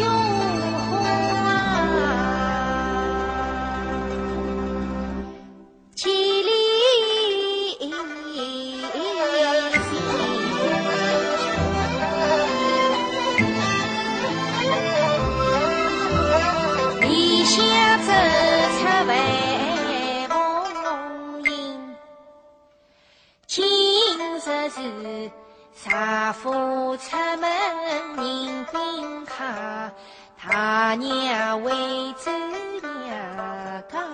永花千里心，理出万梦云，金色是。丈夫出门迎宾客，他娘为走娘家